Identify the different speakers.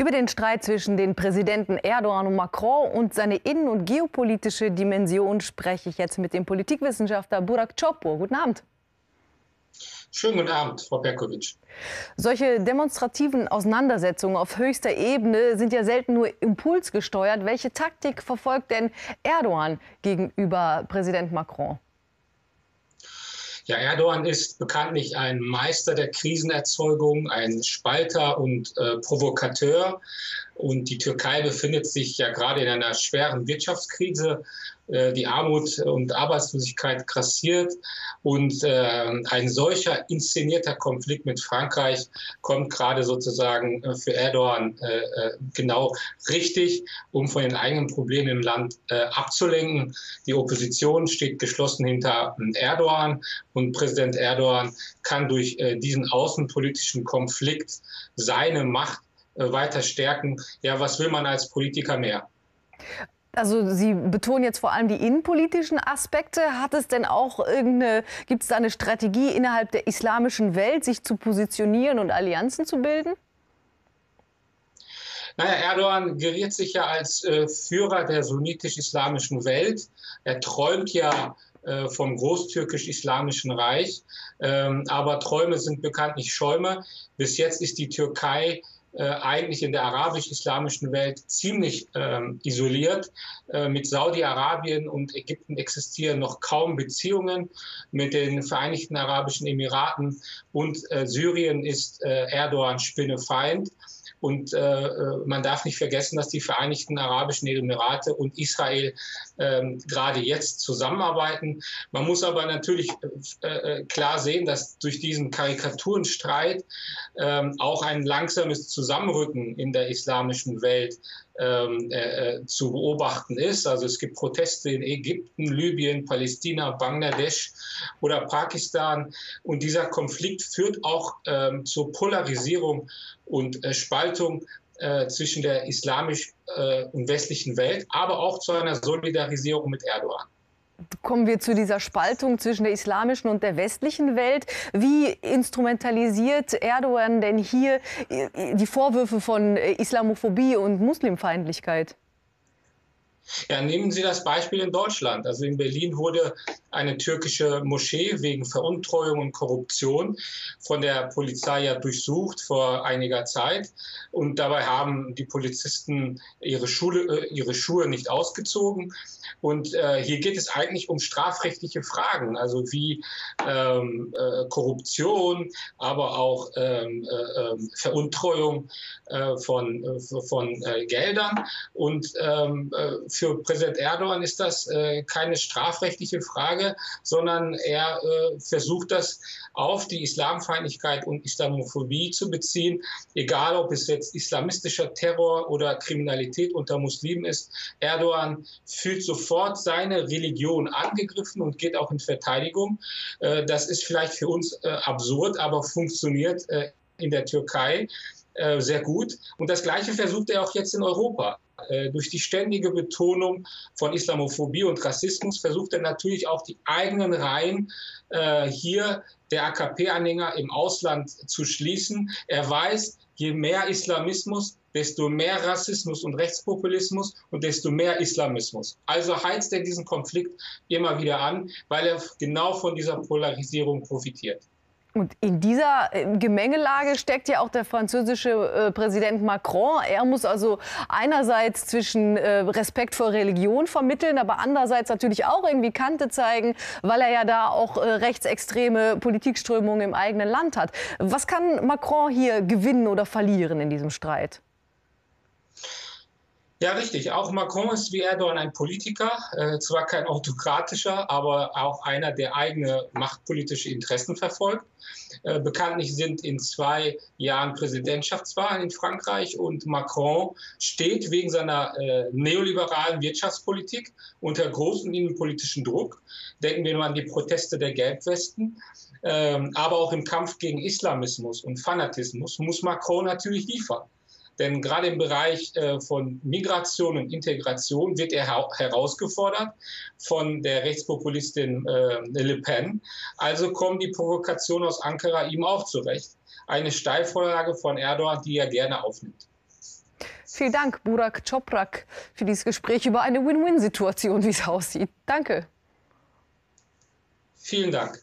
Speaker 1: Über den Streit zwischen den Präsidenten Erdogan und Macron und seine innen- und geopolitische Dimension spreche ich jetzt mit dem Politikwissenschaftler Burak Çopur. Guten Abend.
Speaker 2: Schönen guten Abend, Frau Perkovic.
Speaker 1: Solche demonstrativen Auseinandersetzungen auf höchster Ebene sind ja selten nur impulsgesteuert. Welche Taktik verfolgt denn Erdogan gegenüber Präsident Macron?
Speaker 2: Ja, Erdogan ist bekanntlich ein Meister der Krisenerzeugung, ein Spalter und äh, Provokateur. Und die Türkei befindet sich ja gerade in einer schweren Wirtschaftskrise. Äh, die Armut und Arbeitslosigkeit grassiert. Und äh, ein solcher inszenierter Konflikt mit Frankreich kommt gerade sozusagen äh, für Erdogan genau richtig, um von den eigenen Problemen im Land abzulenken. Die Opposition steht geschlossen hinter Erdogan und Präsident Erdogan kann durch diesen außenpolitischen Konflikt seine Macht weiter stärken. Ja, was will man als Politiker mehr?
Speaker 1: Also Sie betonen jetzt vor allem die innenpolitischen Aspekte. Hat es denn auch irgendeine, gibt es da eine Strategie innerhalb der islamischen Welt, sich zu positionieren und Allianzen zu bilden?
Speaker 2: Naja, Erdogan geriert sich ja als äh, Führer der sunnitisch-islamischen Welt. Er träumt ja äh, vom großtürkisch-islamischen Reich. Ähm, aber Träume sind bekanntlich Schäume. Bis jetzt ist die Türkei äh, eigentlich in der arabisch-islamischen Welt ziemlich ähm, isoliert. Äh, mit Saudi-Arabien und Ägypten existieren noch kaum Beziehungen. Mit den Vereinigten Arabischen Emiraten und äh, Syrien ist äh, Erdogan Spinnefeind. Und äh, äh, man darf nicht vergessen, dass die Vereinigten Arabischen Emirate und Israel ähm, gerade jetzt zusammenarbeiten. Man muss aber natürlich äh, äh, klar sehen, dass durch diesen Karikaturenstreit ähm, auch ein langsames Zusammenrücken in der islamischen Welt äh, äh, zu beobachten ist. Also es gibt Proteste in Ägypten, Libyen, Palästina, Bangladesch oder Pakistan. Und dieser Konflikt führt auch ähm, zur Polarisierung und äh, Spaltung äh, zwischen der islamisch äh, und westlichen Welt, aber auch zu einer Solidarisierung mit Erdogan
Speaker 1: kommen wir zu dieser Spaltung zwischen der islamischen und der westlichen Welt. Wie instrumentalisiert Erdogan denn hier äh, die Vorwürfe von Islamophobie und Muslimfeindlichkeit?
Speaker 2: Ja, nehmen Sie das Beispiel in Deutschland. Also in Berlin wurde eine türkische Moschee wegen Veruntreuung und Korruption von der Polizei ja durchsucht vor einiger Zeit. Und dabei haben die Polizisten ihre, Schule, äh, ihre Schuhe nicht ausgezogen. Und äh, hier geht es eigentlich um strafrechtliche Fragen, also wie ähm, äh, Korruption, aber auch ähm, äh, ähm, Veruntreuung äh, von, äh, von Geldern. Und ähm, für Präsident Erdogan ist das keine strafrechtliche Frage Frage, sondern er äh, versucht das auf die Islamfeindlichkeit und Islamophobie zu beziehen, egal ob es jetzt islamistischer Terror oder Kriminalität unter Muslimen ist. Erdogan fühlt sofort seine Religion angegriffen und geht auch in Verteidigung. Äh, das ist vielleicht für uns äh, absurd, aber funktioniert äh, in der Türkei äh, sehr gut. Und das Gleiche versucht er auch jetzt in Europa. Äh, durch die ständige Betonung von Islamophobie und Rassismus versucht er natürlich auch die eigenen Reihen äh, hier der AKP-Anhänger im Ausland zu schließen. Er weiß, je mehr Islamismus, desto mehr Rassismus und Rechtspopulismus und desto mehr Islamismus. Also heizt er diesen Konflikt immer wieder an, weil er genau von dieser Polarisierung profitiert.
Speaker 1: Und in dieser äh, Gemengelage steckt ja auch der französische äh, Präsident Macron. Er muss also einerseits zwischen äh, Respekt vor Religion vermitteln, aber andererseits natürlich auch irgendwie Kante zeigen, weil er ja da auch rechtsextreme Politikströmungen im eigenen Land hat. Was kann Macron hier gewinnen oder verlieren in diesem Streit?
Speaker 2: Ja, richtig. Auch Macron ist wie Erdogan ein Politiker, äh, zwar kein autokratischer, aber auch einer, der eigene machtpolitische Interessen verfolgt. Äh, bekanntlich sind in zwei Jahren Präsidentschaftswahlen in Frankreich und Macron steht wegen seiner äh, neoliberalen Wirtschaftspolitik unter großem innenpolitischen Druck. Denken wir nur an die Proteste der Gelbwesten. Ähm, aber auch im Kampf gegen Islamismus und Fanatismus muss Macron natürlich liefern. Denn gerade im Bereich äh, von Migration und Integration wird er herausgefordert von der Rechtspopulistin äh, Le Pen. Also kommen die Provokationen aus Ankara ihm auch zurecht. Eine Steilvorlage von Erdogan, die er gerne aufnimmt.
Speaker 1: Vielen Dank, Burak Choprak, für dieses Gespräch über eine Win-Win-Situation, wie es aussieht. Danke.
Speaker 2: Vielen Dank.